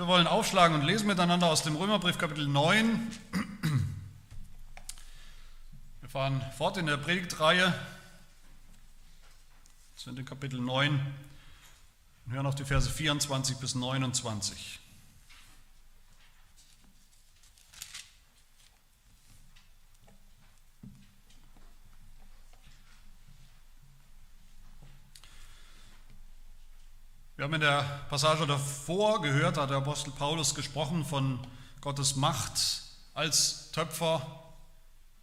Wir wollen aufschlagen und lesen miteinander aus dem Römerbrief Kapitel 9. Wir fahren fort in der Predigtreihe. Sind in Kapitel 9 und hören auf die Verse 24 bis 29. Wir haben in der Passage davor gehört, hat der Apostel Paulus gesprochen von Gottes Macht als Töpfer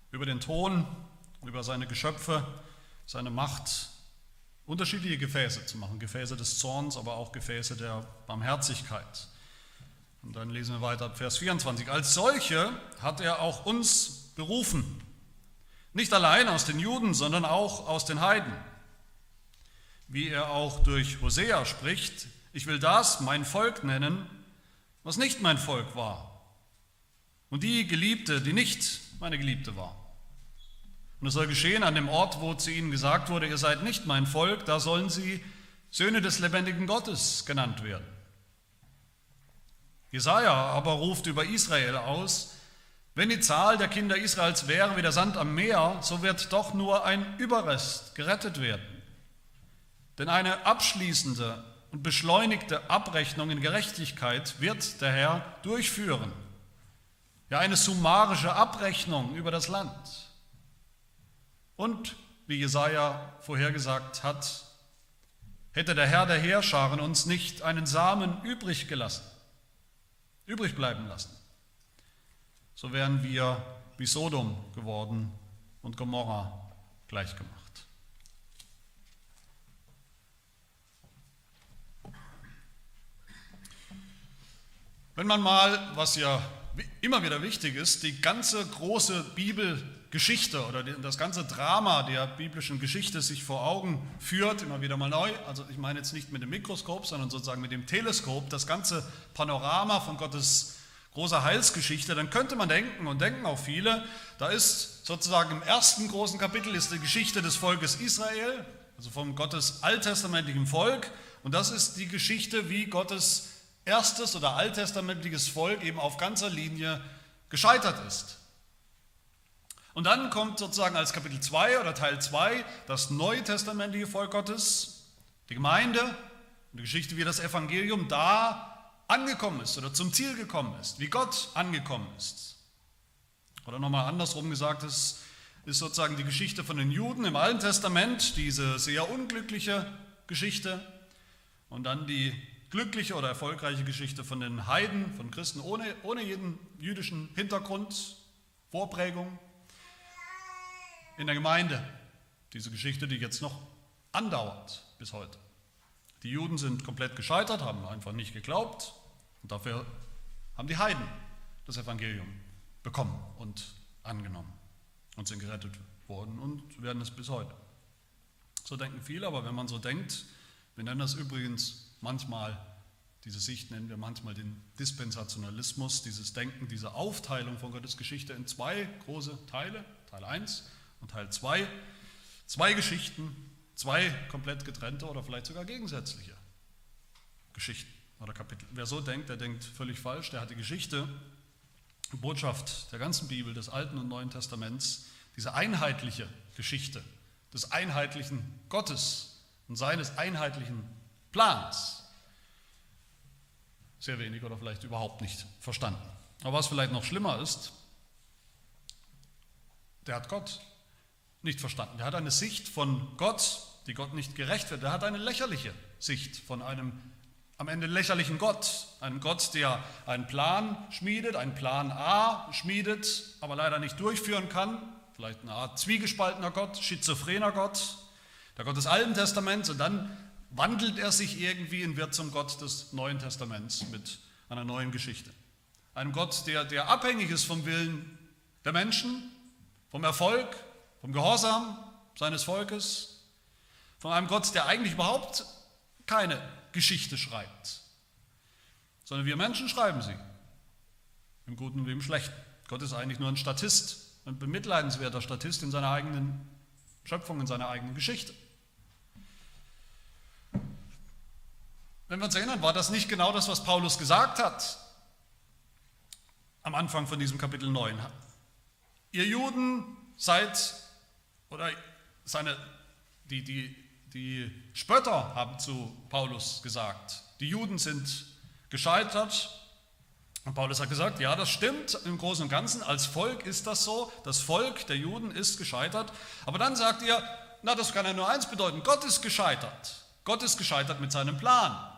über den Ton, über seine Geschöpfe, seine Macht, unterschiedliche Gefäße zu machen, Gefäße des Zorns, aber auch Gefäße der Barmherzigkeit. Und dann lesen wir weiter Vers 24. Als solche hat er auch uns berufen, nicht allein aus den Juden, sondern auch aus den Heiden wie er auch durch Hosea spricht, ich will das mein Volk nennen, was nicht mein Volk war. Und die Geliebte, die nicht meine Geliebte war. Und es soll geschehen an dem Ort, wo zu ihnen gesagt wurde, ihr seid nicht mein Volk, da sollen sie Söhne des lebendigen Gottes genannt werden. Jesaja aber ruft über Israel aus, wenn die Zahl der Kinder Israels wäre wie der Sand am Meer, so wird doch nur ein Überrest gerettet werden. Denn eine abschließende und beschleunigte Abrechnung in Gerechtigkeit wird der Herr durchführen. Ja, eine summarische Abrechnung über das Land. Und, wie Jesaja vorhergesagt hat, hätte der Herr der Heerscharen uns nicht einen Samen übrig gelassen, übrig bleiben lassen, so wären wir wie Sodom geworden und Gomorra gleichgemacht. Wenn man mal, was ja immer wieder wichtig ist, die ganze große Bibelgeschichte oder das ganze Drama der biblischen Geschichte sich vor Augen führt, immer wieder mal neu, also ich meine jetzt nicht mit dem Mikroskop, sondern sozusagen mit dem Teleskop, das ganze Panorama von Gottes großer Heilsgeschichte, dann könnte man denken und denken auch viele, da ist sozusagen im ersten großen Kapitel ist die Geschichte des Volkes Israel, also vom Gottes alttestamentlichen Volk, und das ist die Geschichte, wie Gottes erstes oder alttestamentliches Volk eben auf ganzer Linie gescheitert ist. Und dann kommt sozusagen als Kapitel 2 oder Teil 2 das neutestamentliche Volk Gottes, die Gemeinde und die Geschichte, wie das Evangelium da angekommen ist oder zum Ziel gekommen ist, wie Gott angekommen ist. Oder nochmal andersrum gesagt, es ist sozusagen die Geschichte von den Juden im Alten Testament, diese sehr unglückliche Geschichte, und dann die glückliche oder erfolgreiche Geschichte von den Heiden, von Christen ohne, ohne jeden jüdischen Hintergrund, Vorprägung in der Gemeinde. Diese Geschichte, die jetzt noch andauert bis heute. Die Juden sind komplett gescheitert, haben einfach nicht geglaubt und dafür haben die Heiden das Evangelium bekommen und angenommen und sind gerettet worden und werden es bis heute. So denken viele, aber wenn man so denkt, wir nennen das übrigens manchmal, diese Sicht nennen wir manchmal den Dispensationalismus, dieses Denken, diese Aufteilung von Gottes Geschichte in zwei große Teile, Teil 1 und Teil 2, zwei Geschichten, zwei komplett getrennte oder vielleicht sogar gegensätzliche Geschichten oder Kapitel. Wer so denkt, der denkt völlig falsch, der hat die Geschichte, die Botschaft der ganzen Bibel, des Alten und Neuen Testaments, diese einheitliche Geschichte des einheitlichen Gottes und seines einheitlichen Plans sehr wenig oder vielleicht überhaupt nicht verstanden. Aber was vielleicht noch schlimmer ist, der hat Gott nicht verstanden. Der hat eine Sicht von Gott, die Gott nicht gerecht wird. Der hat eine lächerliche Sicht von einem am Ende lächerlichen Gott. Einem Gott, der einen Plan schmiedet, einen Plan A schmiedet, aber leider nicht durchführen kann. Vielleicht eine Art zwiegespaltener Gott, schizophrener Gott, der Gott des Alten Testaments und dann wandelt er sich irgendwie und wird zum Gott des Neuen Testaments mit einer neuen Geschichte. Einem Gott, der, der abhängig ist vom Willen der Menschen, vom Erfolg, vom Gehorsam seines Volkes, von einem Gott, der eigentlich überhaupt keine Geschichte schreibt, sondern wir Menschen schreiben sie, im Guten wie im Schlechten. Gott ist eigentlich nur ein Statist, ein bemitleidenswerter Statist in seiner eigenen Schöpfung, in seiner eigenen Geschichte. Wenn wir uns erinnern, war das nicht genau das, was Paulus gesagt hat am Anfang von diesem Kapitel 9. Ihr Juden seid, oder seine, die, die, die Spötter haben zu Paulus gesagt, die Juden sind gescheitert. Und Paulus hat gesagt, ja, das stimmt im Großen und Ganzen, als Volk ist das so, das Volk der Juden ist gescheitert. Aber dann sagt ihr, na, das kann ja nur eins bedeuten, Gott ist gescheitert. Gott ist gescheitert mit seinem Plan.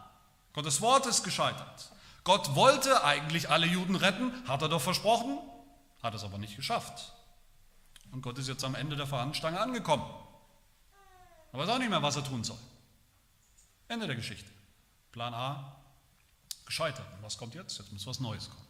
Gottes Wort ist gescheitert. Gott wollte eigentlich alle Juden retten, hat er doch versprochen, hat es aber nicht geschafft. Und Gott ist jetzt am Ende der Fahnenstange angekommen. Er weiß auch nicht mehr, was er tun soll. Ende der Geschichte. Plan A gescheitert. Und was kommt jetzt? Jetzt muss was Neues kommen.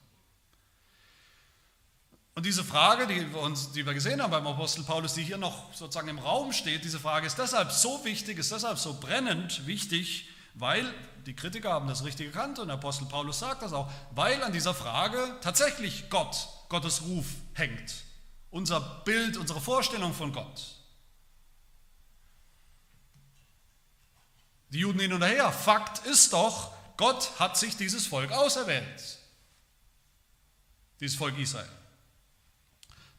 Und diese Frage, die wir, uns, die wir gesehen haben beim Apostel Paulus, die hier noch sozusagen im Raum steht, diese Frage ist deshalb so wichtig, ist deshalb so brennend wichtig, weil die Kritiker haben das richtig erkannt und Apostel Paulus sagt das auch, weil an dieser Frage tatsächlich Gott, Gottes Ruf hängt. Unser Bild, unsere Vorstellung von Gott. Die Juden hin und her. Fakt ist doch, Gott hat sich dieses Volk auserwählt. Dieses Volk Israel.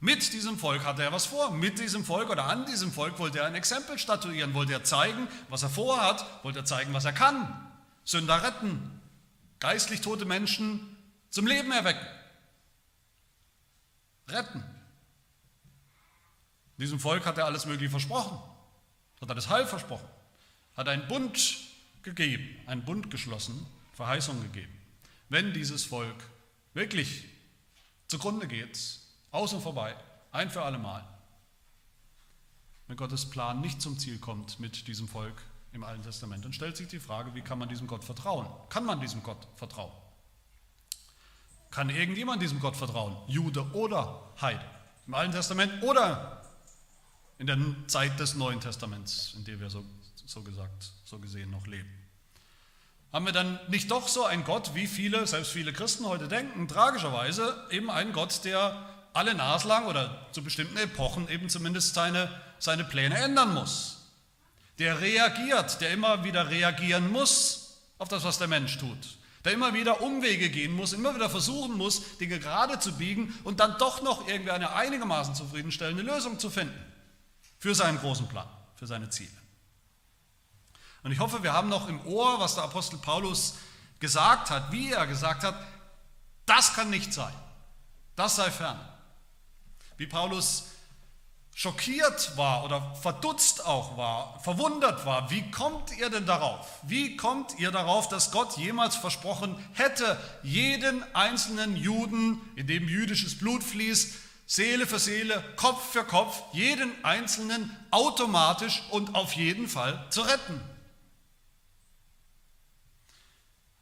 Mit diesem Volk hatte er was vor. Mit diesem Volk oder an diesem Volk wollte er ein Exempel statuieren, wollte er zeigen, was er vorhat, wollte er zeigen, was er kann. Sünder retten, geistlich tote Menschen zum Leben erwecken. Retten. Diesem Volk hat er alles Mögliche versprochen. Hat er das Heil versprochen. Hat einen Bund gegeben, einen Bund geschlossen, Verheißung gegeben. Wenn dieses Volk wirklich zugrunde geht, aus und vorbei, ein für alle Mal, wenn Gottes Plan nicht zum Ziel kommt mit diesem Volk im Alten Testament, dann stellt sich die Frage, wie kann man diesem Gott vertrauen? Kann man diesem Gott vertrauen? Kann irgendjemand diesem Gott vertrauen? Jude oder Heide? Im Alten Testament oder in der Zeit des Neuen Testaments, in der wir so, so gesagt, so gesehen noch leben. Haben wir dann nicht doch so einen Gott, wie viele, selbst viele Christen heute denken, tragischerweise eben einen Gott, der alle naslang oder zu bestimmten Epochen eben zumindest seine, seine Pläne ändern muss. Der reagiert, der immer wieder reagieren muss auf das, was der Mensch tut. Der immer wieder Umwege gehen muss, immer wieder versuchen muss, Dinge gerade zu biegen und dann doch noch irgendwie eine einigermaßen zufriedenstellende Lösung zu finden für seinen großen Plan, für seine Ziele. Und ich hoffe, wir haben noch im Ohr, was der Apostel Paulus gesagt hat, wie er gesagt hat, das kann nicht sein, das sei fern. Wie Paulus schockiert war oder verdutzt auch war, verwundert war, wie kommt ihr denn darauf? Wie kommt ihr darauf, dass Gott jemals versprochen hätte, jeden einzelnen Juden, in dem jüdisches Blut fließt, Seele für Seele, Kopf für Kopf, jeden Einzelnen automatisch und auf jeden Fall zu retten.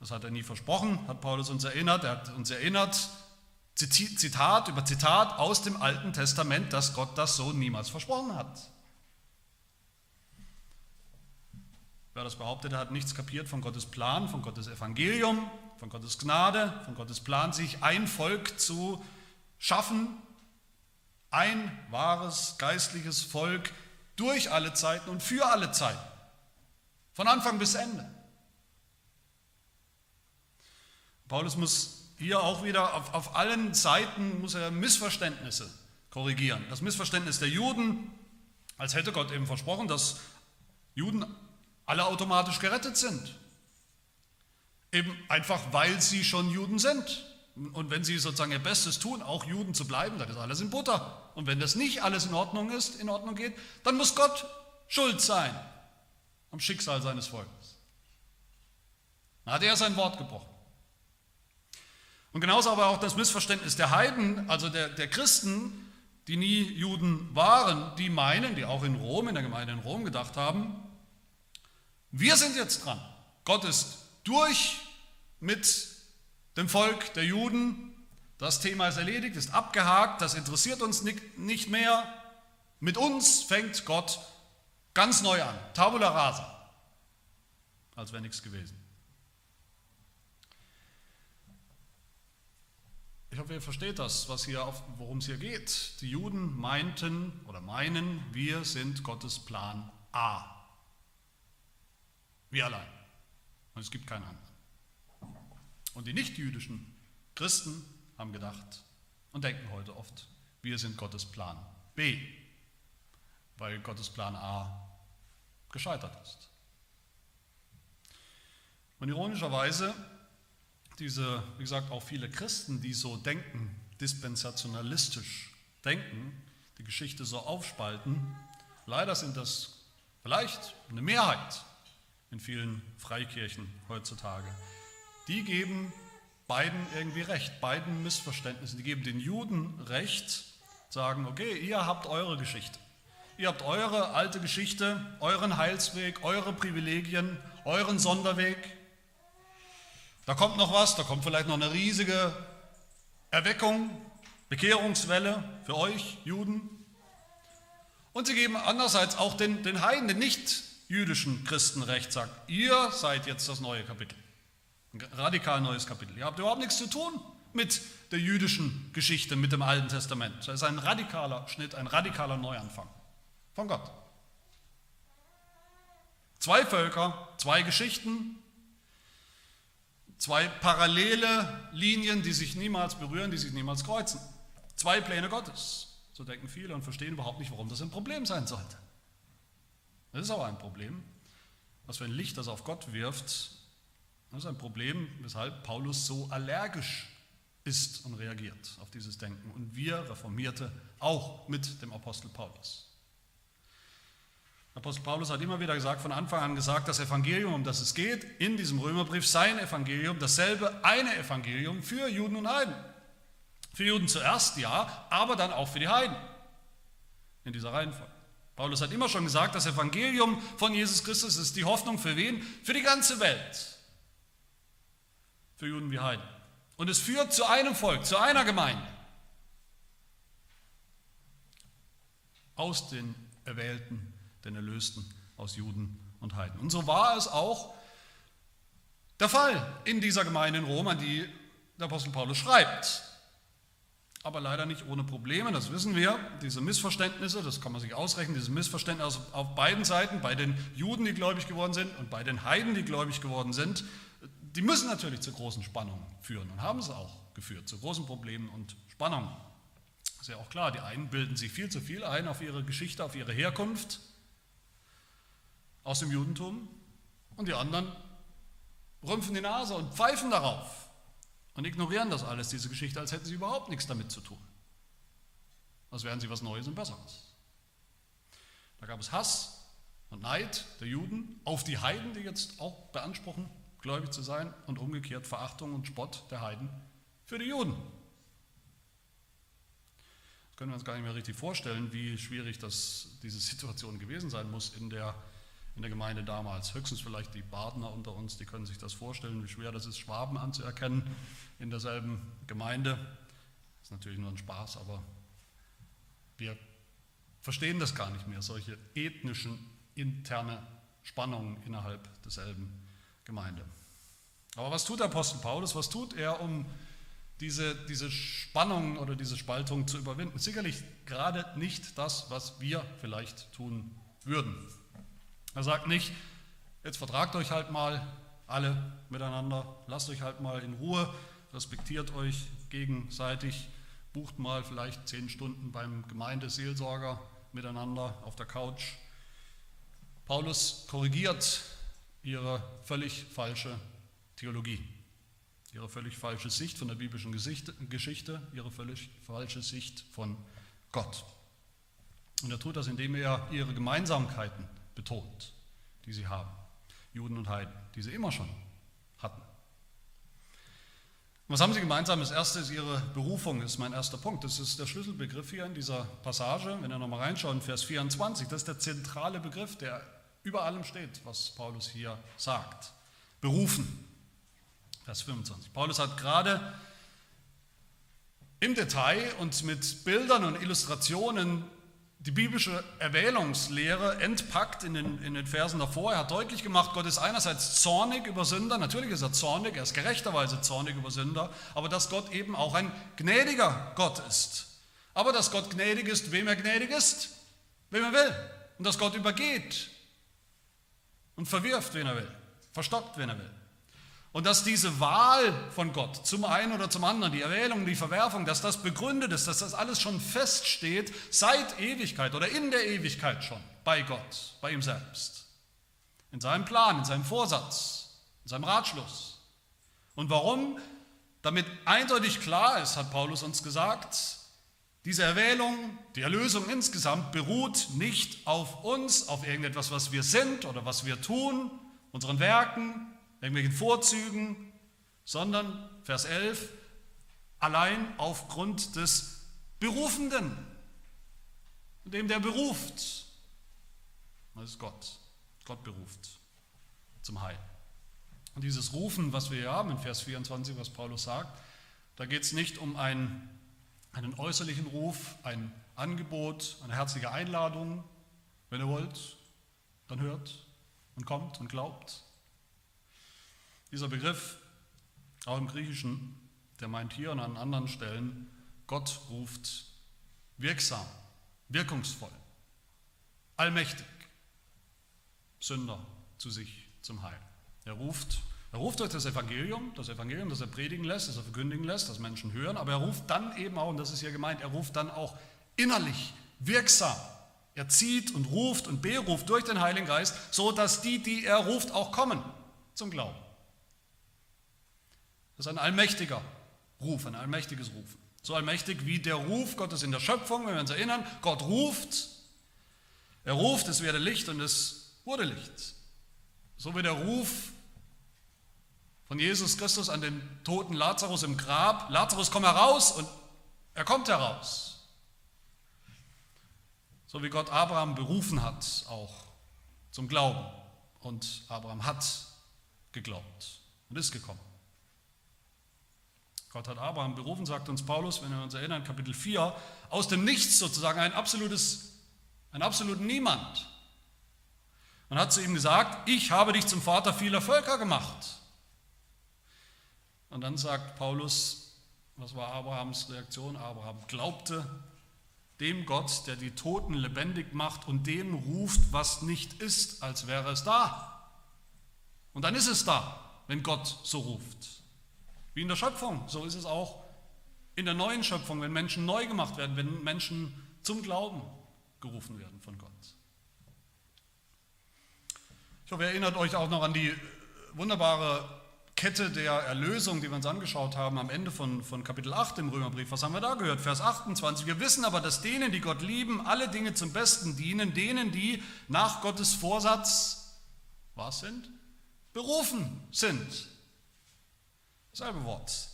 Das hat er nie versprochen, hat Paulus uns erinnert. Er hat uns erinnert, Zitat über Zitat aus dem Alten Testament, dass Gott das so niemals versprochen hat. Wer das behauptet, hat nichts kapiert von Gottes Plan, von Gottes Evangelium, von Gottes Gnade, von Gottes Plan, sich ein Volk zu schaffen, ein wahres geistliches Volk durch alle Zeiten und für alle Zeiten. Von Anfang bis Ende. Paulus muss hier auch wieder auf, auf allen Seiten muss er Missverständnisse korrigieren. Das Missverständnis der Juden, als hätte Gott eben versprochen, dass Juden alle automatisch gerettet sind. Eben einfach, weil sie schon Juden sind. Und wenn sie sozusagen ihr Bestes tun, auch Juden zu bleiben, dann ist alles in Butter. Und wenn das nicht alles in Ordnung ist, in Ordnung geht, dann muss Gott schuld sein am Schicksal seines Volkes. Dann hat er sein Wort gebrochen. Und genauso aber auch das Missverständnis der Heiden, also der, der Christen, die nie Juden waren, die meinen, die auch in Rom, in der Gemeinde in Rom gedacht haben, wir sind jetzt dran. Gott ist durch mit dem Volk der Juden. Das Thema ist erledigt, ist abgehakt, das interessiert uns nicht mehr. Mit uns fängt Gott ganz neu an, tabula rasa, als wäre nichts gewesen. Ich hoffe, ihr versteht das, was hier worum es hier geht. Die Juden meinten oder meinen, wir sind Gottes Plan A. Wir allein. Und es gibt keinen anderen. Und die nichtjüdischen Christen haben gedacht und denken heute oft, wir sind Gottes Plan B, weil Gottes Plan A gescheitert ist. Und ironischerweise, diese, wie gesagt, auch viele Christen, die so denken, dispensationalistisch denken, die Geschichte so aufspalten, leider sind das vielleicht eine Mehrheit in vielen Freikirchen heutzutage. Die geben beiden irgendwie recht, beiden Missverständnissen. Die geben den Juden recht, sagen, okay, ihr habt eure Geschichte. Ihr habt eure alte Geschichte, euren Heilsweg, eure Privilegien, euren Sonderweg. Da kommt noch was, da kommt vielleicht noch eine riesige Erweckung, Bekehrungswelle für euch Juden. Und sie geben andererseits auch den, den Heiden, den nicht-jüdischen Christen recht, sagt, ihr seid jetzt das neue Kapitel. Ein radikal neues Kapitel. Ihr habt überhaupt nichts zu tun mit der jüdischen Geschichte, mit dem Alten Testament. Das ist ein radikaler Schnitt, ein radikaler Neuanfang von Gott. Zwei Völker, zwei Geschichten, zwei parallele Linien, die sich niemals berühren, die sich niemals kreuzen. Zwei Pläne Gottes. So denken viele und verstehen überhaupt nicht, warum das ein Problem sein sollte. Das ist aber ein Problem. Was für ein Licht das auf Gott wirft, das ist ein Problem, weshalb Paulus so allergisch ist und reagiert auf dieses Denken. Und wir Reformierte auch mit dem Apostel Paulus. Apostel Paulus hat immer wieder gesagt, von Anfang an gesagt, das Evangelium, um das es geht, in diesem Römerbrief, sein Evangelium, dasselbe eine Evangelium für Juden und Heiden. Für Juden zuerst, ja, aber dann auch für die Heiden. In dieser Reihenfolge. Paulus hat immer schon gesagt, das Evangelium von Jesus Christus ist die Hoffnung für wen? Für die ganze Welt für Juden wie Heiden. Und es führt zu einem Volk, zu einer Gemeinde. Aus den Erwählten, den Erlösten, aus Juden und Heiden. Und so war es auch der Fall in dieser Gemeinde in Rom, an die der Apostel Paulus schreibt. Aber leider nicht ohne Probleme, das wissen wir. Diese Missverständnisse, das kann man sich ausrechnen, diese Missverständnisse auf beiden Seiten, bei den Juden, die gläubig geworden sind, und bei den Heiden, die gläubig geworden sind, die müssen natürlich zu großen Spannungen führen und haben es auch geführt, zu großen Problemen und Spannungen. Ist ja auch klar, die einen bilden sich viel zu viel ein auf ihre Geschichte, auf ihre Herkunft aus dem Judentum und die anderen rümpfen die Nase und pfeifen darauf und ignorieren das alles, diese Geschichte, als hätten sie überhaupt nichts damit zu tun. Als wären sie was Neues und Besseres. Da gab es Hass und Neid der Juden auf die Heiden, die jetzt auch beanspruchen, gläubig zu sein und umgekehrt Verachtung und Spott der Heiden für die Juden. Das können wir uns gar nicht mehr richtig vorstellen, wie schwierig das, diese Situation gewesen sein muss in der, in der Gemeinde damals. Höchstens vielleicht die Badener unter uns, die können sich das vorstellen, wie schwer das ist, Schwaben anzuerkennen in derselben Gemeinde. Das ist natürlich nur ein Spaß, aber wir verstehen das gar nicht mehr, solche ethnischen, interne Spannungen innerhalb desselben Gemeinde. Aber was tut der Apostel Paulus? Was tut er, um diese, diese Spannung oder diese Spaltung zu überwinden? Sicherlich gerade nicht das, was wir vielleicht tun würden. Er sagt nicht, jetzt vertragt euch halt mal alle miteinander, lasst euch halt mal in Ruhe, respektiert euch gegenseitig, bucht mal vielleicht zehn Stunden beim Gemeindeseelsorger miteinander auf der Couch. Paulus korrigiert ihre völlig falsche Theologie, ihre völlig falsche Sicht von der biblischen Geschichte, ihre völlig falsche Sicht von Gott. Und er tut das, indem er ihre Gemeinsamkeiten betont, die sie haben, Juden und Heiden, die sie immer schon hatten. was haben sie gemeinsam? Das erste ist ihre Berufung, das ist mein erster Punkt. Das ist der Schlüsselbegriff hier in dieser Passage. Wenn ihr nochmal reinschaut, in Vers 24, das ist der zentrale Begriff, der über allem steht, was Paulus hier sagt. Berufen. Vers 25. Paulus hat gerade im Detail und mit Bildern und Illustrationen die biblische Erwählungslehre entpackt in den, in den Versen davor. Er hat deutlich gemacht, Gott ist einerseits zornig über Sünder, natürlich ist er zornig, er ist gerechterweise zornig über Sünder, aber dass Gott eben auch ein gnädiger Gott ist. Aber dass Gott gnädig ist, wem er gnädig ist, wem er will. Und dass Gott übergeht, und verwirft, wen er will, verstockt, wen er will. Und dass diese Wahl von Gott zum einen oder zum anderen, die Erwählung, die Verwerfung, dass das begründet ist, dass das alles schon feststeht seit Ewigkeit oder in der Ewigkeit schon bei Gott, bei ihm selbst. In seinem Plan, in seinem Vorsatz, in seinem Ratschluss. Und warum? Damit eindeutig klar ist, hat Paulus uns gesagt, diese Erwählung, die Erlösung insgesamt beruht nicht auf uns, auf irgendetwas, was wir sind oder was wir tun, unseren Werken, irgendwelchen Vorzügen, sondern, Vers 11, allein aufgrund des Berufenden, dem der beruft. Das ist Gott. Gott beruft zum Heil. Und dieses Rufen, was wir hier haben in Vers 24, was Paulus sagt, da geht es nicht um einen, einen äußerlichen Ruf, ein Angebot, eine herzliche Einladung. Wenn ihr wollt, dann hört und kommt und glaubt. Dieser Begriff, auch im Griechischen, der meint hier und an anderen Stellen, Gott ruft wirksam, wirkungsvoll, allmächtig Sünder zu sich zum Heil. Er ruft, er ruft durch das Evangelium, das Evangelium, das er predigen lässt, das er verkündigen lässt, das Menschen hören, aber er ruft dann eben auch, und das ist hier gemeint, er ruft dann auch innerlich wirksam. Er zieht und ruft und beruft durch den Heiligen Geist, so dass die, die er ruft, auch kommen zum Glauben. Das ist ein allmächtiger Ruf, ein allmächtiges Rufen. So allmächtig wie der Ruf Gottes in der Schöpfung, wenn wir uns erinnern, Gott ruft, er ruft, es werde Licht und es wurde Licht. So wie der Ruf von Jesus Christus an den toten Lazarus im Grab, Lazarus komm heraus und er kommt heraus. So wie Gott Abraham berufen hat, auch zum Glauben. Und Abraham hat geglaubt und ist gekommen. Gott hat Abraham berufen, sagt uns Paulus, wenn wir uns erinnern, Kapitel 4, aus dem Nichts sozusagen, ein absolutes, ein absoluten Niemand. Man hat zu ihm gesagt, ich habe dich zum Vater vieler Völker gemacht. Und dann sagt Paulus, was war Abrahams Reaktion? Abraham glaubte dem Gott, der die Toten lebendig macht und den ruft, was nicht ist, als wäre es da. Und dann ist es da, wenn Gott so ruft. Wie in der Schöpfung, so ist es auch in der neuen Schöpfung, wenn Menschen neu gemacht werden, wenn Menschen zum Glauben gerufen werden von Gott. Ich hoffe, ihr erinnert euch auch noch an die wunderbare Kette der Erlösung, die wir uns angeschaut haben am Ende von, von Kapitel 8 im Römerbrief. Was haben wir da gehört? Vers 28. Wir wissen aber, dass denen, die Gott lieben, alle Dinge zum Besten dienen, denen, die nach Gottes Vorsatz, was sind? Berufen sind. Selbe Wort.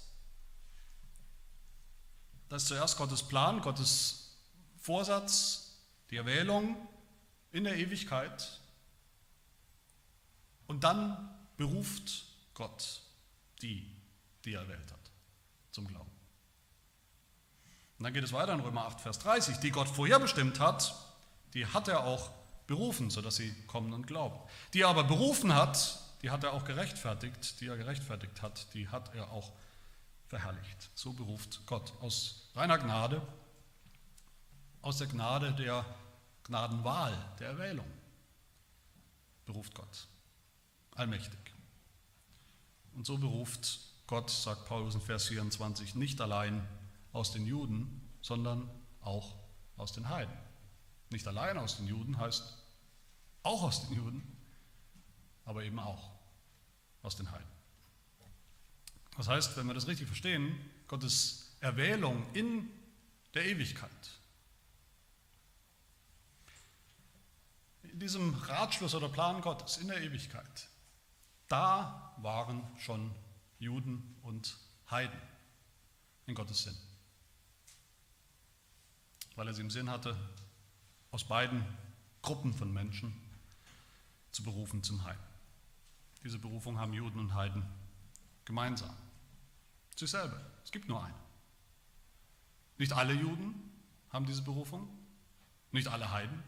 Das ist zuerst Gottes Plan, Gottes Vorsatz, die Erwählung in der Ewigkeit. Und dann beruft Gott die, die er erwählt hat, zum Glauben. Und dann geht es weiter in Römer 8, Vers 30. Die Gott vorherbestimmt hat, die hat er auch berufen, sodass sie kommen und glauben. Die er aber berufen hat, die hat er auch gerechtfertigt, die er gerechtfertigt hat, die hat er auch verherrlicht. So beruft Gott aus reiner Gnade, aus der Gnade der Gnadenwahl, der Erwählung, beruft Gott, allmächtig. Und so beruft Gott, sagt Paulus in Vers 24, nicht allein aus den Juden, sondern auch aus den Heiden. Nicht allein aus den Juden heißt auch aus den Juden, aber eben auch aus den Heiden. Das heißt, wenn wir das richtig verstehen, Gottes Erwählung in der Ewigkeit, in diesem Ratschluss oder Plan Gottes in der Ewigkeit, da waren schon Juden und Heiden in Gottes Sinn. Weil er sie im Sinn hatte, aus beiden Gruppen von Menschen zu berufen zum Heil. Diese Berufung haben Juden und Heiden gemeinsam. Ist dasselbe. Es gibt nur eine. Nicht alle Juden haben diese Berufung, nicht alle Heiden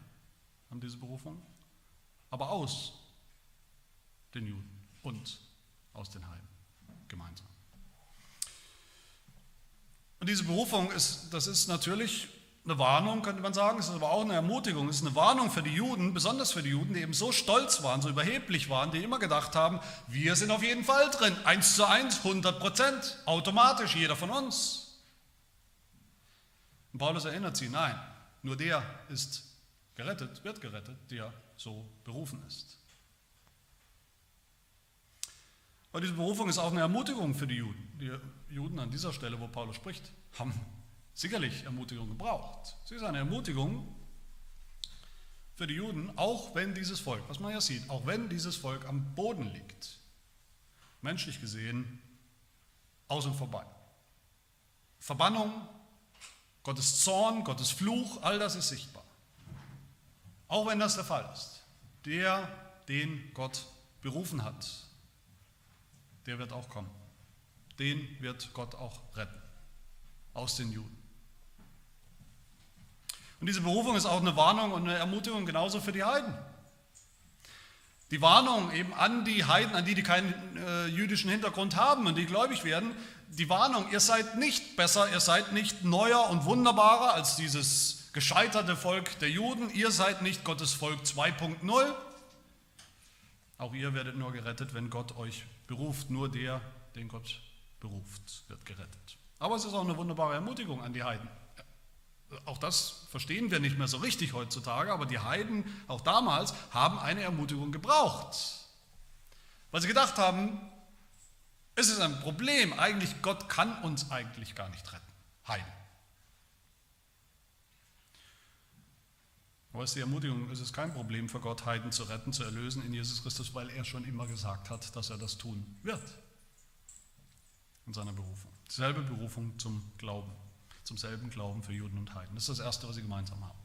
haben diese Berufung, aber aus den Juden und aus den Heiden gemeinsam. Und diese Berufung ist, das ist natürlich eine Warnung, könnte man sagen, es ist aber auch eine Ermutigung, es ist eine Warnung für die Juden, besonders für die Juden, die eben so stolz waren, so überheblich waren, die immer gedacht haben, wir sind auf jeden Fall drin, eins zu eins, 100 Prozent, automatisch, jeder von uns. Und Paulus erinnert sie, nein, nur der ist gerettet, wird gerettet, der so berufen ist. Und diese Berufung ist auch eine Ermutigung für die Juden. Die Juden an dieser Stelle, wo Paulus spricht, haben sicherlich Ermutigung gebraucht. Sie ist eine Ermutigung für die Juden, auch wenn dieses Volk, was man ja sieht, auch wenn dieses Volk am Boden liegt, menschlich gesehen, aus und vorbei. Verbannung, Gottes Zorn, Gottes Fluch, all das ist sichtbar. Auch wenn das der Fall ist. Der, den Gott berufen hat, der wird auch kommen. Den wird Gott auch retten aus den Juden. Und diese Berufung ist auch eine Warnung und eine Ermutigung genauso für die Heiden. Die Warnung eben an die Heiden, an die, die keinen äh, jüdischen Hintergrund haben und die gläubig werden, die Warnung, ihr seid nicht besser, ihr seid nicht neuer und wunderbarer als dieses gescheiterte Volk der Juden, ihr seid nicht Gottes Volk 2.0. Auch ihr werdet nur gerettet, wenn Gott euch beruft. Nur der, den Gott beruft, wird gerettet. Aber es ist auch eine wunderbare Ermutigung an die Heiden. Auch das verstehen wir nicht mehr so richtig heutzutage, aber die Heiden auch damals haben eine Ermutigung gebraucht. Weil sie gedacht haben, es ist ein Problem, eigentlich Gott kann uns eigentlich gar nicht retten. Heiden. Aber es ist die Ermutigung, es ist kein Problem für Gott, Heiden zu retten, zu erlösen in Jesus Christus, weil er schon immer gesagt hat, dass er das tun wird. In seiner Berufung. Dieselbe Berufung zum Glauben zum selben Glauben für Juden und Heiden. Das ist das Erste, was sie gemeinsam haben.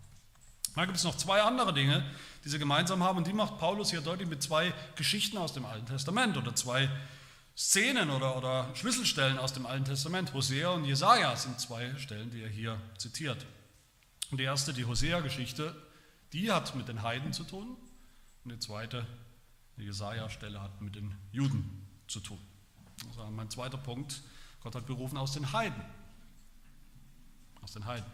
Dann gibt es noch zwei andere Dinge, die sie gemeinsam haben, und die macht Paulus hier deutlich mit zwei Geschichten aus dem Alten Testament oder zwei Szenen oder, oder Schlüsselstellen aus dem Alten Testament. Hosea und Jesaja sind zwei Stellen, die er hier zitiert. Und die erste, die Hosea-Geschichte, die hat mit den Heiden zu tun. Und die zweite, die Jesaja-Stelle, hat mit den Juden zu tun. War mein zweiter Punkt. Gott hat berufen aus den Heiden aus den Heiden.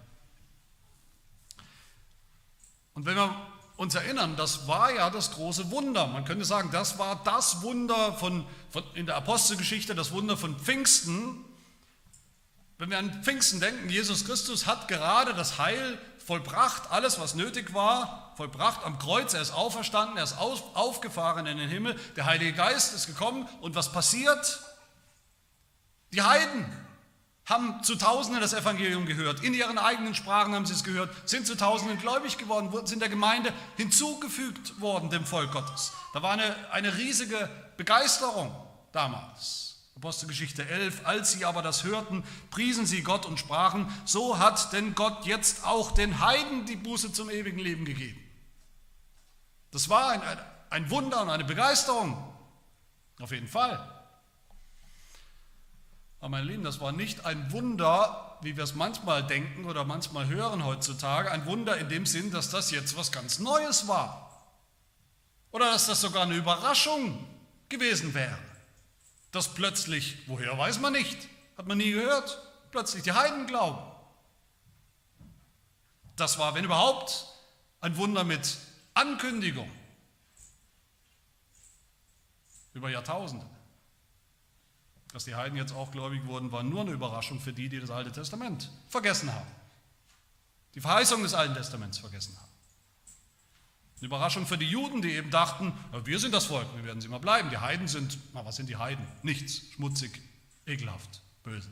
Und wenn wir uns erinnern, das war ja das große Wunder. Man könnte sagen, das war das Wunder von, von, in der Apostelgeschichte, das Wunder von Pfingsten. Wenn wir an Pfingsten denken, Jesus Christus hat gerade das Heil vollbracht, alles was nötig war, vollbracht am Kreuz. Er ist auferstanden, er ist aufgefahren in den Himmel, der Heilige Geist ist gekommen. Und was passiert? Die Heiden haben zu Tausenden das Evangelium gehört, in ihren eigenen Sprachen haben sie es gehört, sind zu Tausenden gläubig geworden, sind der Gemeinde hinzugefügt worden, dem Volk Gottes. Da war eine, eine riesige Begeisterung damals. Apostelgeschichte 11, als sie aber das hörten, priesen sie Gott und sprachen, so hat denn Gott jetzt auch den Heiden die Buße zum ewigen Leben gegeben. Das war ein, ein Wunder und eine Begeisterung, auf jeden Fall. Aber meine Lieben, das war nicht ein Wunder, wie wir es manchmal denken oder manchmal hören heutzutage, ein Wunder in dem Sinn, dass das jetzt was ganz Neues war. Oder dass das sogar eine Überraschung gewesen wäre. Dass plötzlich, woher weiß man nicht, hat man nie gehört, plötzlich die Heiden glauben. Das war, wenn überhaupt, ein Wunder mit Ankündigung über Jahrtausende. Dass die Heiden jetzt auch gläubig wurden, war nur eine Überraschung für die, die das Alte Testament vergessen haben. Die Verheißung des Alten Testaments vergessen haben. Eine Überraschung für die Juden, die eben dachten, wir sind das Volk, wir werden sie immer bleiben. Die Heiden sind, na, was sind die Heiden? Nichts, schmutzig, ekelhaft, böse.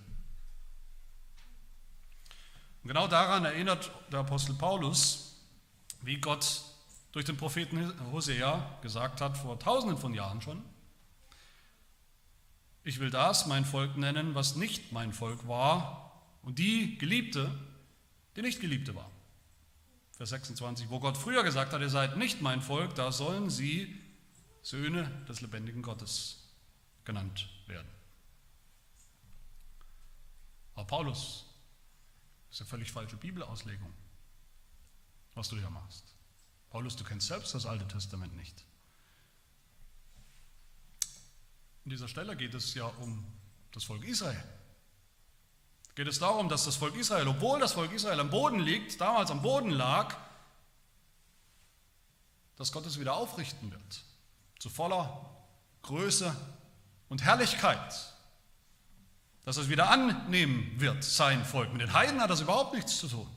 Und genau daran erinnert der Apostel Paulus, wie Gott durch den Propheten Hosea gesagt hat, vor tausenden von Jahren schon, ich will das mein Volk nennen, was nicht mein Volk war, und die Geliebte, die nicht Geliebte war. Vers 26, wo Gott früher gesagt hat, ihr seid nicht mein Volk, da sollen sie Söhne des lebendigen Gottes genannt werden. Aber Paulus, das ist eine völlig falsche Bibelauslegung, was du hier machst. Paulus, du kennst selbst das Alte Testament nicht. An dieser Stelle geht es ja um das Volk Israel. geht es darum, dass das Volk Israel, obwohl das Volk Israel am Boden liegt, damals am Boden lag, dass Gott es wieder aufrichten wird. Zu voller Größe und Herrlichkeit. Dass es wieder annehmen wird, sein Volk. Mit den Heiden hat das überhaupt nichts zu tun.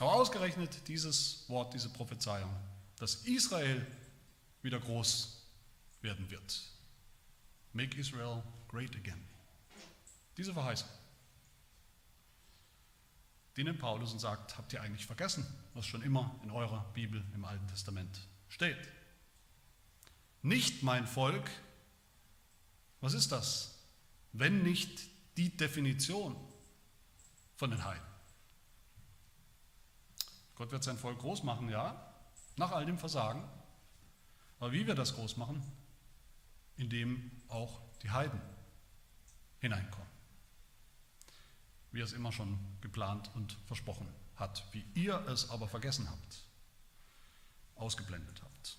Aber ausgerechnet dieses Wort, diese Prophezeiung, dass Israel wieder groß werden wird. Make Israel great again. Diese Verheißung. Die nimmt Paulus und sagt, habt ihr eigentlich vergessen, was schon immer in eurer Bibel im Alten Testament steht? Nicht mein Volk, was ist das, wenn nicht die Definition von den Heiden? Gott wird sein Volk groß machen, ja, nach all dem Versagen. Aber wie wir das groß machen? Indem auch die Heiden hineinkommen. Wie er es immer schon geplant und versprochen hat, wie ihr es aber vergessen habt, ausgeblendet habt.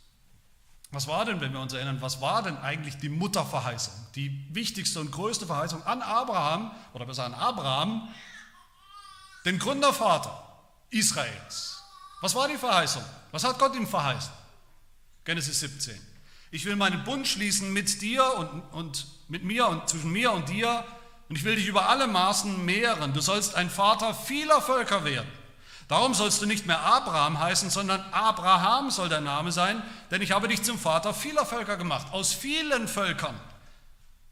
Was war denn, wenn wir uns erinnern, was war denn eigentlich die Mutterverheißung, die wichtigste und größte Verheißung an Abraham, oder besser an Abraham, den Gründervater Israels. Was war die Verheißung? Was hat Gott ihm verheißen? Genesis 17. Ich will meinen Bund schließen mit dir und, und mit mir und zwischen mir und dir und ich will dich über alle Maßen mehren. Du sollst ein Vater vieler Völker werden. Darum sollst du nicht mehr Abraham heißen, sondern Abraham soll dein Name sein, denn ich habe dich zum Vater vieler Völker gemacht. Aus vielen Völkern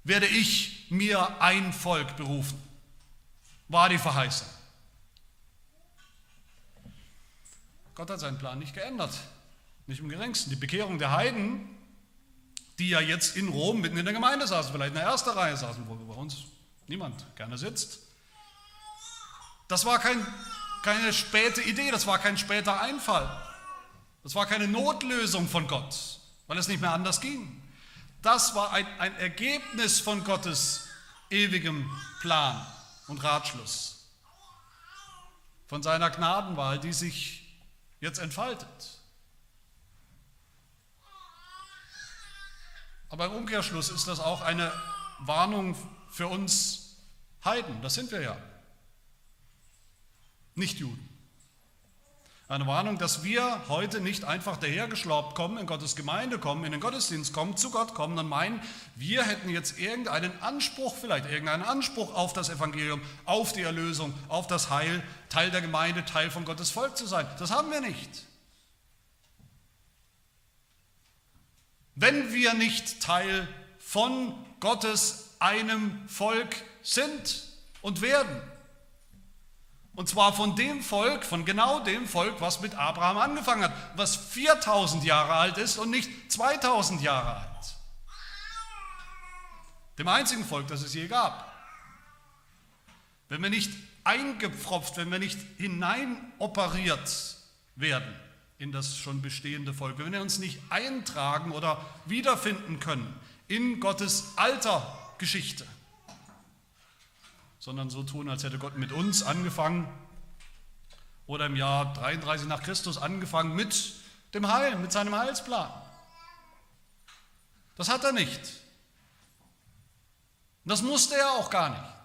werde ich mir ein Volk berufen. War die Verheißung. Gott hat seinen Plan nicht geändert. Nicht im geringsten. Die Bekehrung der Heiden, die ja jetzt in Rom mitten in der Gemeinde saßen, vielleicht in der ersten Reihe saßen, wo bei uns niemand gerne sitzt. Das war kein, keine späte Idee, das war kein später Einfall. Das war keine Notlösung von Gott, weil es nicht mehr anders ging. Das war ein, ein Ergebnis von Gottes ewigem Plan und Ratschluss. Von seiner Gnadenwahl, die sich jetzt entfaltet. Aber im Umkehrschluss ist das auch eine Warnung für uns Heiden. Das sind wir ja. Nicht Juden. Eine Warnung, dass wir heute nicht einfach dahergeschlaubt kommen, in Gottes Gemeinde kommen, in den Gottesdienst kommen, zu Gott kommen und meinen, wir hätten jetzt irgendeinen Anspruch, vielleicht irgendeinen Anspruch auf das Evangelium, auf die Erlösung, auf das Heil, Teil der Gemeinde, Teil von Gottes Volk zu sein. Das haben wir nicht. Wenn wir nicht Teil von Gottes einem Volk sind und werden, und zwar von dem Volk, von genau dem Volk, was mit Abraham angefangen hat, was 4000 Jahre alt ist und nicht 2000 Jahre alt. Dem einzigen Volk, das es je gab. Wenn wir nicht eingepfropft, wenn wir nicht hineinoperiert werden in das schon bestehende Volk, wenn wir uns nicht eintragen oder wiederfinden können in Gottes alter Geschichte, sondern so tun, als hätte Gott mit uns angefangen oder im Jahr 33 nach Christus angefangen mit dem Heil, mit seinem Heilsplan. Das hat er nicht. Das musste er auch gar nicht.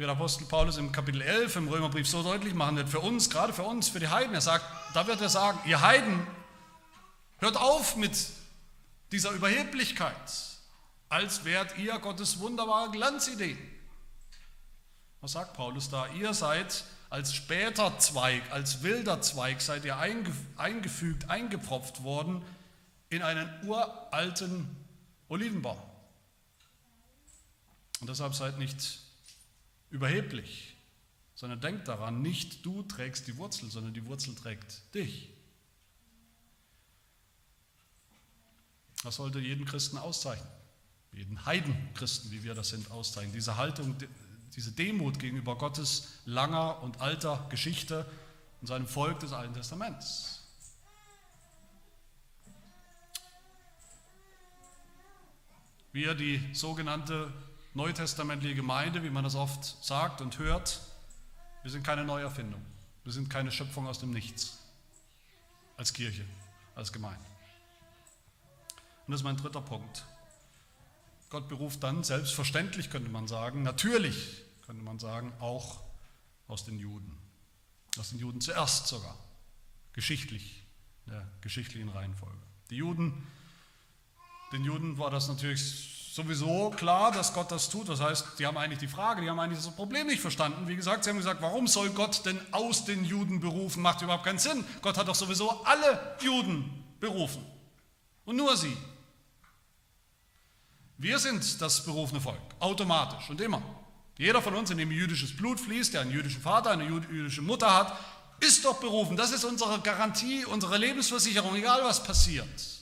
Wie der Apostel Paulus im Kapitel 11 im Römerbrief so deutlich machen wird, für uns, gerade für uns, für die Heiden, er sagt, da wird er sagen, ihr Heiden, hört auf mit dieser Überheblichkeit als wärt ihr Gottes wunderbare Glanzidee. Was sagt Paulus da? Ihr seid als später Zweig, als wilder Zweig, seid ihr eingefügt, eingepropft worden in einen uralten Olivenbaum. Und deshalb seid nicht überheblich, sondern denkt daran, nicht du trägst die Wurzel, sondern die Wurzel trägt dich. Das sollte jeden Christen auszeichnen jeden Heidenchristen, wie wir das sind, auszeichnen. Diese Haltung, diese Demut gegenüber Gottes langer und alter Geschichte und seinem Volk des Alten Testaments. Wir, die sogenannte neutestamentliche Gemeinde, wie man das oft sagt und hört, wir sind keine Neuerfindung. Wir sind keine Schöpfung aus dem Nichts als Kirche, als Gemeinde. Und das ist mein dritter Punkt. Gott beruft dann, selbstverständlich könnte man sagen, natürlich könnte man sagen, auch aus den Juden. Aus den Juden zuerst sogar, geschichtlich, in der geschichtlichen Reihenfolge. Die Juden, den Juden war das natürlich sowieso klar, dass Gott das tut. Das heißt, die haben eigentlich die Frage, die haben eigentlich das Problem nicht verstanden. Wie gesagt, sie haben gesagt, warum soll Gott denn aus den Juden berufen? Macht überhaupt keinen Sinn. Gott hat doch sowieso alle Juden berufen. Und nur sie. Wir sind das berufene Volk, automatisch und immer. Jeder von uns, in dem jüdisches Blut fließt, der einen jüdischen Vater, eine jüdische Mutter hat, ist doch berufen. Das ist unsere Garantie, unsere Lebensversicherung, egal was passiert.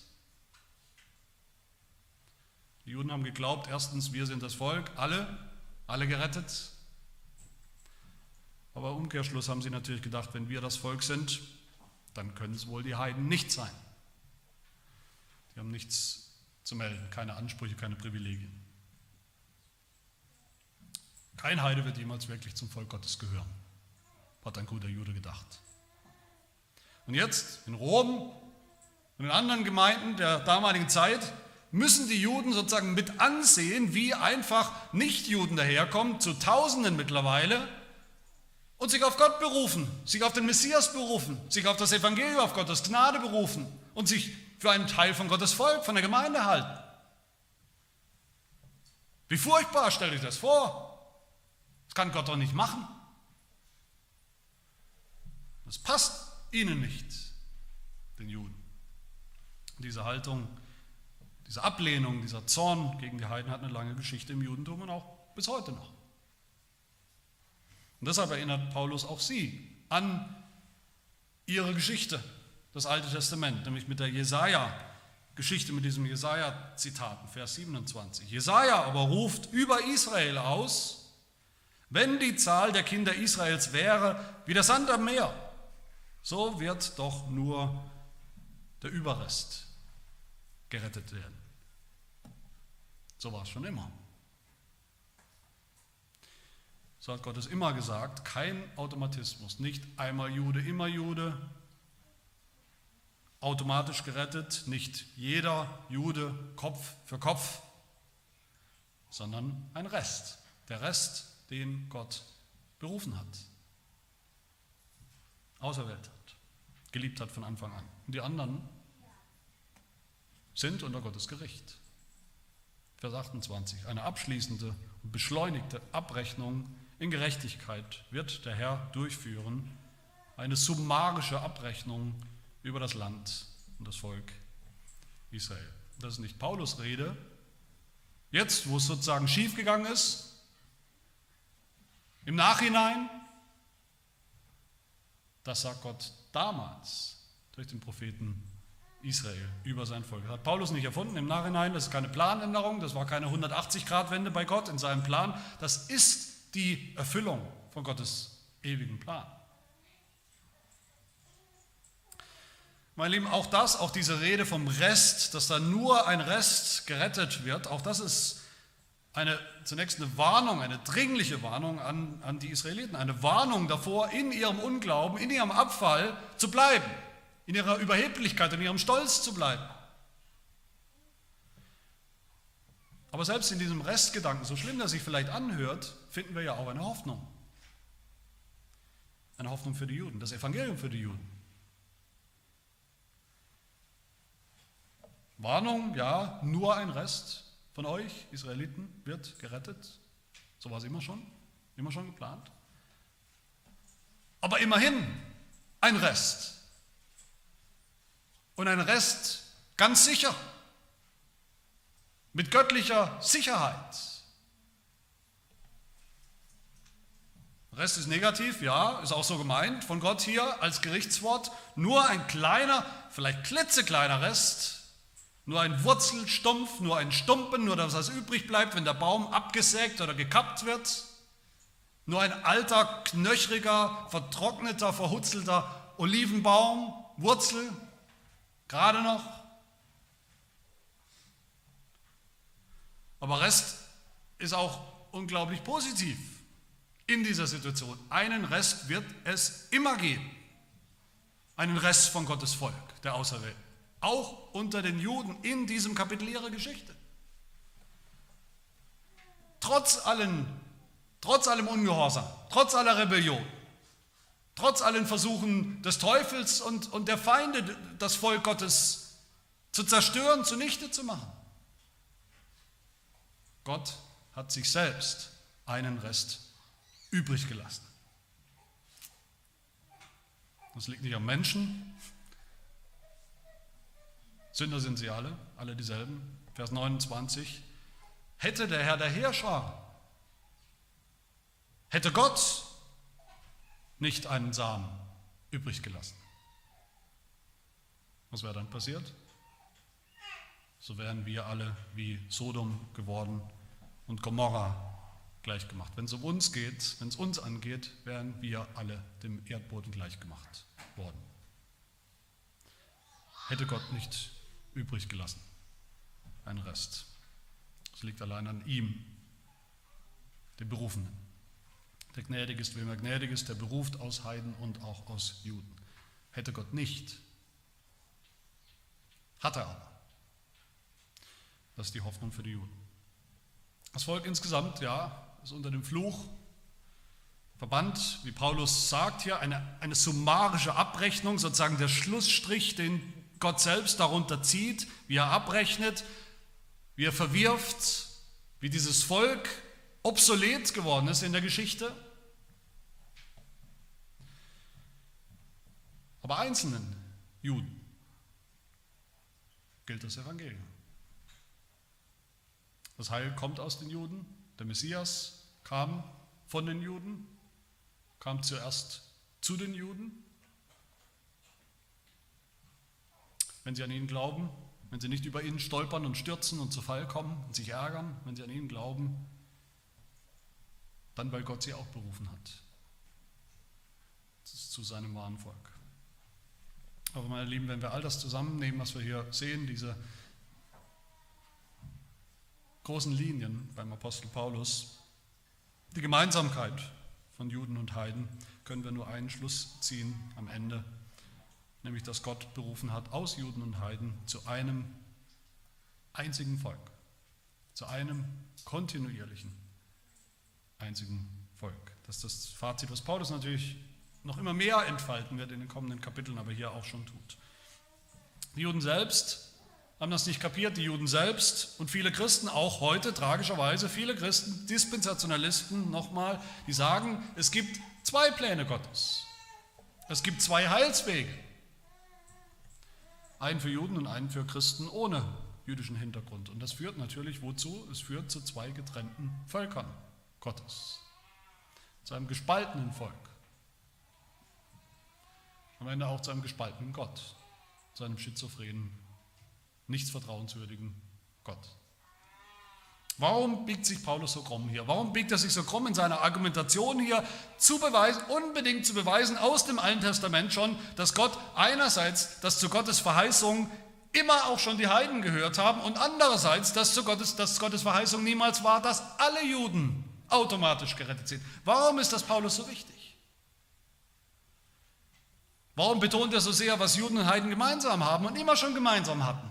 Die Juden haben geglaubt, erstens, wir sind das Volk, alle, alle gerettet. Aber Umkehrschluss haben sie natürlich gedacht, wenn wir das Volk sind, dann können es wohl die Heiden nicht sein. Die haben nichts zu melden, keine Ansprüche, keine Privilegien. Kein Heide wird jemals wirklich zum Volk Gottes gehören, hat ein guter Jude gedacht. Und jetzt in Rom und in anderen Gemeinden der damaligen Zeit müssen die Juden sozusagen mit ansehen, wie einfach Nichtjuden daherkommen, zu Tausenden mittlerweile, und sich auf Gott berufen, sich auf den Messias berufen, sich auf das Evangelium, auf Gottes Gnade berufen und sich für einen Teil von Gottes Volk, von der Gemeinde halten. Wie furchtbar, stell dich das vor. Das kann Gott doch nicht machen. Das passt ihnen nicht, den Juden. Diese Haltung, diese Ablehnung, dieser Zorn gegen die Heiden hat eine lange Geschichte im Judentum und auch bis heute noch. Und deshalb erinnert Paulus auch sie an ihre Geschichte, das Alte Testament, nämlich mit der Jesaja-Geschichte, mit diesem Jesaja-Zitat, Vers 27. Jesaja aber ruft über Israel aus, wenn die Zahl der Kinder Israels wäre wie der Sand am Meer, so wird doch nur der Überrest gerettet werden. So war es schon immer. So hat Gott es immer gesagt, kein Automatismus, nicht einmal Jude, immer Jude, automatisch gerettet, nicht jeder Jude Kopf für Kopf, sondern ein Rest. Der Rest den Gott berufen hat, auserwählt hat, geliebt hat von Anfang an. Und die anderen sind unter Gottes Gericht. Vers 28. Eine abschließende und beschleunigte Abrechnung in Gerechtigkeit wird der Herr durchführen. Eine summarische Abrechnung über das Land und das Volk Israel. Das ist nicht Paulus Rede. Jetzt, wo es sozusagen schiefgegangen ist, im Nachhinein, das sagt Gott damals durch den Propheten Israel über sein Volk. Das hat Paulus nicht erfunden im Nachhinein, das ist keine Planänderung, das war keine 180-Grad-Wende bei Gott in seinem Plan, das ist die Erfüllung von Gottes ewigen Plan. Meine Lieben, auch das, auch diese Rede vom Rest, dass da nur ein Rest gerettet wird, auch das ist eine, zunächst eine Warnung, eine dringliche Warnung an, an die Israeliten, eine Warnung davor, in ihrem Unglauben, in ihrem Abfall zu bleiben, in ihrer Überheblichkeit, in ihrem Stolz zu bleiben. Aber selbst in diesem Restgedanken, so schlimm der sich vielleicht anhört, finden wir ja auch eine Hoffnung. Eine Hoffnung für die Juden, das Evangelium für die Juden. Warnung, ja, nur ein Rest, von euch, Israeliten, wird gerettet. So war es immer schon, immer schon geplant. Aber immerhin ein Rest. Und ein Rest ganz sicher, mit göttlicher Sicherheit. Rest ist negativ, ja, ist auch so gemeint von Gott hier als Gerichtswort. Nur ein kleiner, vielleicht klitzekleiner Rest nur ein Wurzelstumpf, nur ein Stumpen, nur das, was übrig bleibt, wenn der Baum abgesägt oder gekappt wird. Nur ein alter, knöchriger, vertrockneter, verhutzelter Olivenbaum, Wurzel, gerade noch. Aber Rest ist auch unglaublich positiv in dieser Situation. Einen Rest wird es immer geben. Einen Rest von Gottes Volk, der Auserwählten. auch unter den Juden in diesem Kapitel ihrer Geschichte. Trotz, allen, trotz allem Ungehorsam, trotz aller Rebellion, trotz allen Versuchen des Teufels und, und der Feinde, das Volk Gottes zu zerstören, zunichte zu machen. Gott hat sich selbst einen Rest übrig gelassen. Das liegt nicht am Menschen. Sünder sind sie alle, alle dieselben. Vers 29. Hätte der Herr der Heerschar, hätte Gott nicht einen Samen übrig gelassen. Was wäre dann passiert? So wären wir alle wie Sodom geworden und Gomorra gleichgemacht. Wenn es um uns geht, wenn es uns angeht, wären wir alle dem Erdboden gleichgemacht worden. Hätte Gott nicht übrig gelassen. Ein Rest. Es liegt allein an ihm, dem Berufenen. Der gnädig ist, wem er gnädig ist, der beruft aus Heiden und auch aus Juden. Hätte Gott nicht, hat er aber. Das ist die Hoffnung für die Juden. Das Volk insgesamt, ja, ist unter dem Fluch verbannt, wie Paulus sagt hier, eine, eine summarische Abrechnung, sozusagen der Schlussstrich, den Gott selbst darunter zieht, wie er abrechnet, wie er verwirft, wie dieses Volk obsolet geworden ist in der Geschichte. Aber einzelnen Juden gilt das Evangelium. Das Heil kommt aus den Juden, der Messias kam von den Juden, kam zuerst zu den Juden. Wenn sie an ihn glauben, wenn sie nicht über ihn stolpern und stürzen und zu Fall kommen und sich ärgern, wenn sie an ihn glauben, dann weil Gott sie auch berufen hat. Zu seinem wahren Volk. Aber meine Lieben, wenn wir all das zusammennehmen, was wir hier sehen, diese großen Linien beim Apostel Paulus, die Gemeinsamkeit von Juden und Heiden können wir nur einen Schluss ziehen am Ende, nämlich dass Gott berufen hat aus Juden und Heiden zu einem einzigen Volk, zu einem kontinuierlichen einzigen Volk. Das ist das Fazit, was Paulus natürlich noch immer mehr entfalten wird in den kommenden Kapiteln, aber hier auch schon tut. Die Juden selbst haben das nicht kapiert, die Juden selbst und viele Christen, auch heute tragischerweise, viele Christen, Dispensationalisten nochmal, die sagen, es gibt zwei Pläne Gottes. Es gibt zwei Heilswege. Einen für Juden und einen für Christen ohne jüdischen Hintergrund. Und das führt natürlich wozu? Es führt zu zwei getrennten Völkern Gottes. Zu einem gespaltenen Volk. Am Ende auch zu einem gespaltenen Gott, zu einem schizophrenen nichts vertrauenswürdigen Gott. Warum biegt sich Paulus so krumm hier? Warum biegt er sich so krumm in seiner Argumentation hier, zu beweisen, unbedingt zu beweisen, aus dem Alten Testament schon, dass Gott einerseits, dass zu Gottes Verheißung immer auch schon die Heiden gehört haben und andererseits, dass, zu Gottes, dass Gottes Verheißung niemals war, dass alle Juden automatisch gerettet sind. Warum ist das Paulus so wichtig? Warum betont er so sehr, was Juden und Heiden gemeinsam haben und immer schon gemeinsam hatten?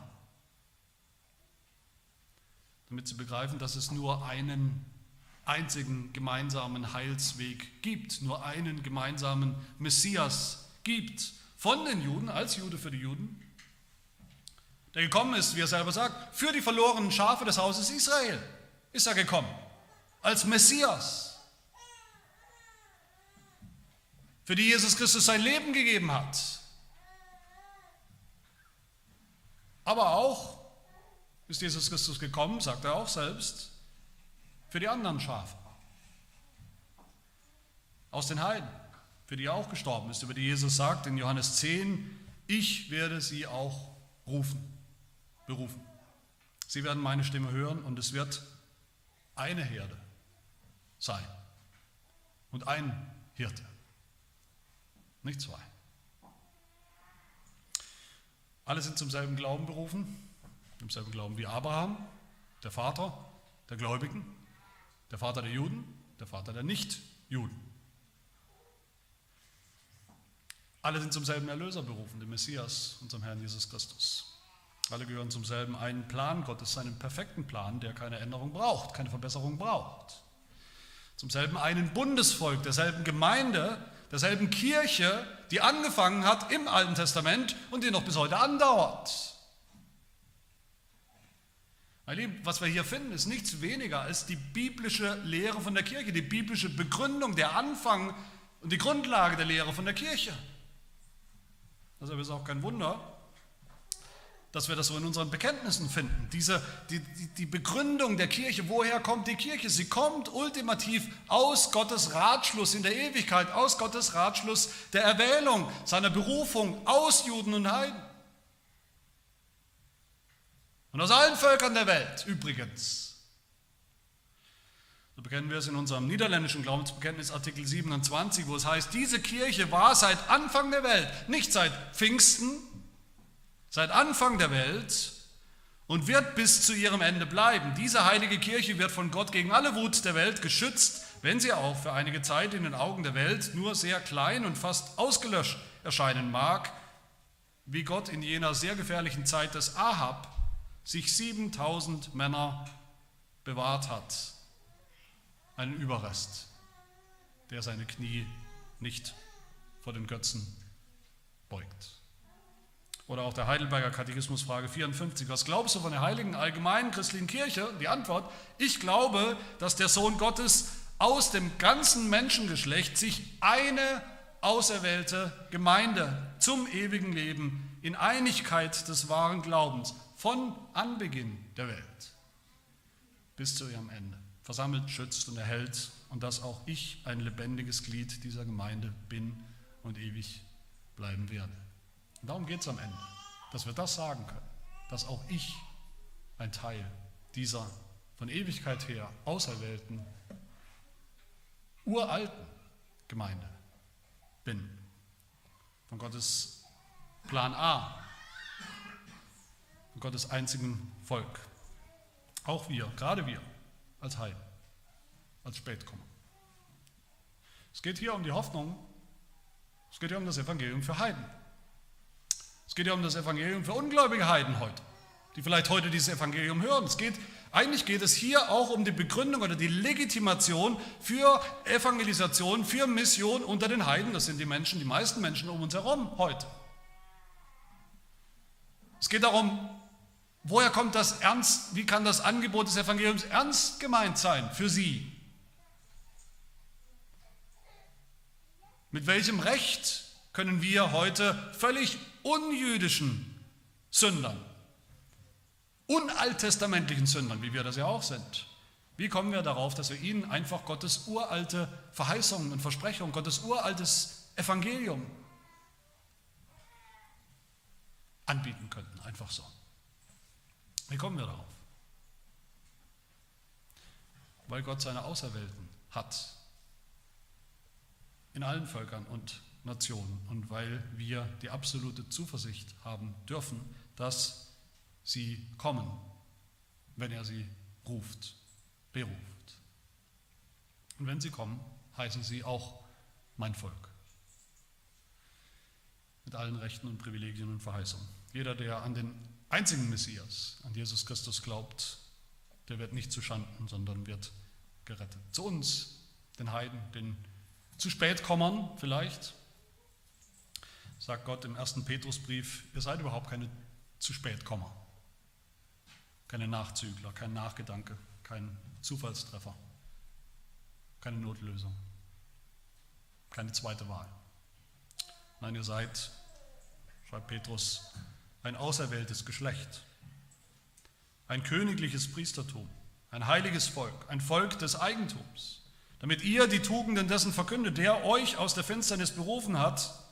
damit sie begreifen, dass es nur einen einzigen gemeinsamen Heilsweg gibt, nur einen gemeinsamen Messias gibt von den Juden, als Jude für die Juden, der gekommen ist, wie er selber sagt, für die verlorenen Schafe des Hauses Israel ist er gekommen, als Messias, für die Jesus Christus sein Leben gegeben hat, aber auch ist Jesus Christus gekommen, sagt er auch selbst, für die anderen Schafe. Aus den Heiden, für die er auch gestorben ist, über die Jesus sagt in Johannes 10, ich werde sie auch rufen, berufen. Sie werden meine Stimme hören und es wird eine Herde sein und ein Hirte, nicht zwei. Alle sind zum selben Glauben berufen, im selben Glauben wie Abraham, der Vater der Gläubigen, der Vater der Juden, der Vater der Nichtjuden. Alle sind zum selben Erlöser berufen, dem Messias, unserem Herrn Jesus Christus. Alle gehören zum selben einen Plan Gottes, seinen perfekten Plan, der keine Änderung braucht, keine Verbesserung braucht. Zum selben einen Bundesvolk, derselben Gemeinde, derselben Kirche, die angefangen hat im Alten Testament und die noch bis heute andauert. Meine Lieben, was wir hier finden, ist nichts weniger als die biblische Lehre von der Kirche, die biblische Begründung, der Anfang und die Grundlage der Lehre von der Kirche. Deshalb ist auch kein Wunder, dass wir das so in unseren Bekenntnissen finden. Diese, die, die Begründung der Kirche, woher kommt die Kirche? Sie kommt ultimativ aus Gottes Ratschluss in der Ewigkeit, aus Gottes Ratschluss der Erwählung, seiner Berufung aus Juden und Heiden. Und aus allen Völkern der Welt übrigens. So bekennen wir es in unserem niederländischen Glaubensbekenntnis Artikel 27, wo es heißt, diese Kirche war seit Anfang der Welt, nicht seit Pfingsten, seit Anfang der Welt und wird bis zu ihrem Ende bleiben. Diese heilige Kirche wird von Gott gegen alle Wut der Welt geschützt, wenn sie auch für einige Zeit in den Augen der Welt nur sehr klein und fast ausgelöscht erscheinen mag, wie Gott in jener sehr gefährlichen Zeit des Ahab sich 7000 Männer bewahrt hat. Einen Überrest, der seine Knie nicht vor den Götzen beugt. Oder auch der Heidelberger Katechismus Frage 54. Was glaubst du von der heiligen allgemeinen christlichen Kirche? Die Antwort, ich glaube, dass der Sohn Gottes aus dem ganzen Menschengeschlecht sich eine auserwählte Gemeinde zum ewigen Leben in Einigkeit des wahren Glaubens von Anbeginn der Welt bis zu ihrem Ende versammelt, schützt und erhält und dass auch ich ein lebendiges Glied dieser Gemeinde bin und ewig bleiben werde. Und darum geht es am Ende, dass wir das sagen können, dass auch ich ein Teil dieser von Ewigkeit her auserwählten, uralten Gemeinde bin. Von Gottes Plan A, von Gottes einzigen Volk. Auch wir, gerade wir als Heiden, als Spätkommer. Es geht hier um die Hoffnung, es geht hier um das Evangelium für Heiden. Es geht ja um das Evangelium für ungläubige Heiden heute, die vielleicht heute dieses Evangelium hören. Es geht, eigentlich geht es hier auch um die Begründung oder die Legitimation für Evangelisation, für Mission unter den Heiden. Das sind die Menschen, die meisten Menschen um uns herum heute. Es geht darum, woher kommt das ernst, wie kann das Angebot des Evangeliums ernst gemeint sein für sie? Mit welchem Recht können wir heute völlig unjüdischen Sündern, unalttestamentlichen Sündern, wie wir das ja auch sind, wie kommen wir darauf, dass wir ihnen einfach Gottes uralte Verheißungen und Versprechungen, Gottes uraltes Evangelium anbieten könnten, einfach so? Wie kommen wir darauf? Weil Gott seine Auserwählten hat in allen Völkern und Nationen und weil wir die absolute Zuversicht haben dürfen, dass sie kommen, wenn er sie ruft, beruft. Und wenn sie kommen, heißen sie auch mein Volk. Mit allen Rechten und Privilegien und Verheißungen. Jeder, der an den einzigen Messias, an Jesus Christus glaubt, der wird nicht zu Schanden, sondern wird gerettet. Zu uns, den Heiden, den zu spät kommern vielleicht, sagt Gott im ersten Petrusbrief, ihr seid überhaupt keine zu spät Komma, keine Nachzügler, kein Nachgedanke, kein Zufallstreffer, keine Notlösung, keine zweite Wahl. Nein, ihr seid, schreibt Petrus, ein auserwähltes Geschlecht, ein königliches Priestertum, ein heiliges Volk, ein Volk des Eigentums, damit ihr die Tugenden dessen verkündet, der euch aus der Finsternis berufen hat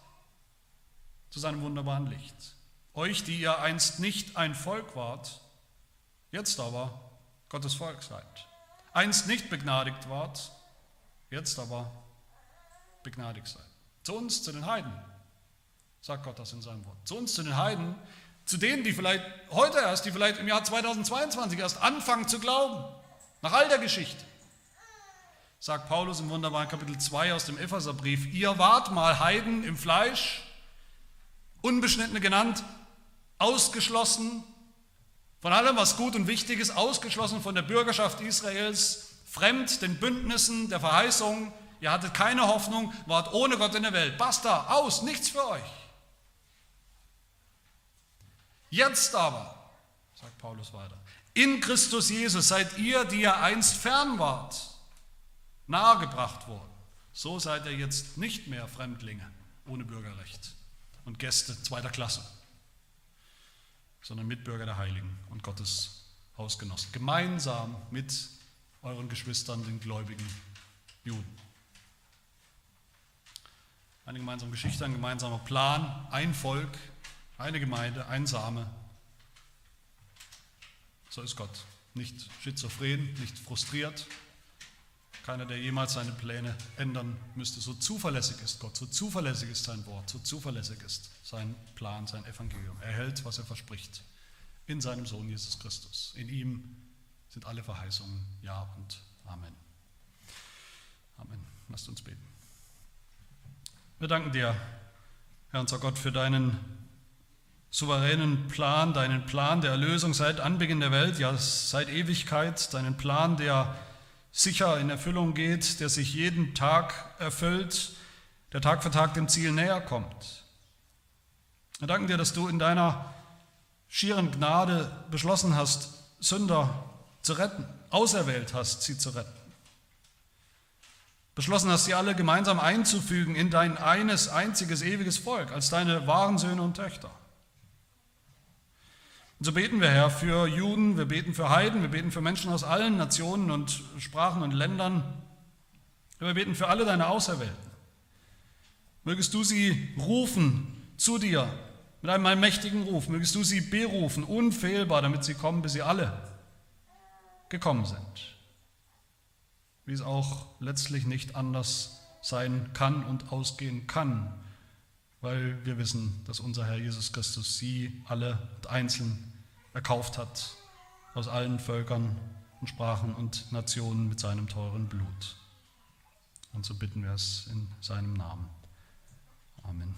zu seinem wunderbaren Licht. Euch, die ihr einst nicht ein Volk wart, jetzt aber Gottes Volk seid. Einst nicht begnadigt wart, jetzt aber begnadigt seid. Zu uns, zu den Heiden, sagt Gott das in seinem Wort. Zu uns, zu den Heiden, zu denen, die vielleicht heute erst, die vielleicht im Jahr 2022 erst anfangen zu glauben, nach all der Geschichte, sagt Paulus im wunderbaren Kapitel 2 aus dem Epheserbrief, ihr wart mal Heiden im Fleisch, Unbeschnittene genannt, ausgeschlossen, von allem, was gut und wichtig ist, ausgeschlossen von der Bürgerschaft Israels, fremd den Bündnissen der Verheißung. Ihr hattet keine Hoffnung, wart ohne Gott in der Welt. Basta, aus, nichts für euch. Jetzt aber, sagt Paulus weiter, in Christus Jesus seid ihr, die ihr einst fern wart, nahegebracht worden. So seid ihr jetzt nicht mehr Fremdlinge ohne Bürgerrecht und Gäste zweiter Klasse, sondern Mitbürger der Heiligen und Gottes Hausgenossen. Gemeinsam mit euren Geschwistern, den gläubigen Juden. Eine gemeinsame Geschichte, ein gemeinsamer Plan, ein Volk, eine Gemeinde, ein Same. So ist Gott. Nicht schizophren, nicht frustriert. Keiner, der jemals seine Pläne ändern müsste. So zuverlässig ist Gott, so zuverlässig ist sein Wort, so zuverlässig ist sein Plan, sein Evangelium. Er hält, was er verspricht. In seinem Sohn Jesus Christus. In ihm sind alle Verheißungen Ja und Amen. Amen. Lasst uns beten. Wir danken dir, Herr unser Gott, für deinen souveränen Plan, deinen Plan der Erlösung seit Anbeginn der Welt, ja seit Ewigkeit, deinen Plan, der sicher in Erfüllung geht, der sich jeden Tag erfüllt, der Tag für Tag dem Ziel näher kommt. Wir danken dir, dass du in deiner schieren Gnade beschlossen hast, Sünder zu retten, auserwählt hast, sie zu retten. Beschlossen hast, sie alle gemeinsam einzufügen in dein eines einziges ewiges Volk, als deine wahren Söhne und Töchter. Und so beten wir, Herr, für Juden, wir beten für Heiden, wir beten für Menschen aus allen Nationen und Sprachen und Ländern. Wir beten für alle deine Auserwählten. Mögest du sie rufen zu dir mit einem allmächtigen Ruf. Mögest du sie berufen, unfehlbar, damit sie kommen, bis sie alle gekommen sind. Wie es auch letztlich nicht anders sein kann und ausgehen kann weil wir wissen, dass unser Herr Jesus Christus sie alle und einzeln erkauft hat aus allen Völkern und Sprachen und Nationen mit seinem teuren Blut. Und so bitten wir es in seinem Namen. Amen.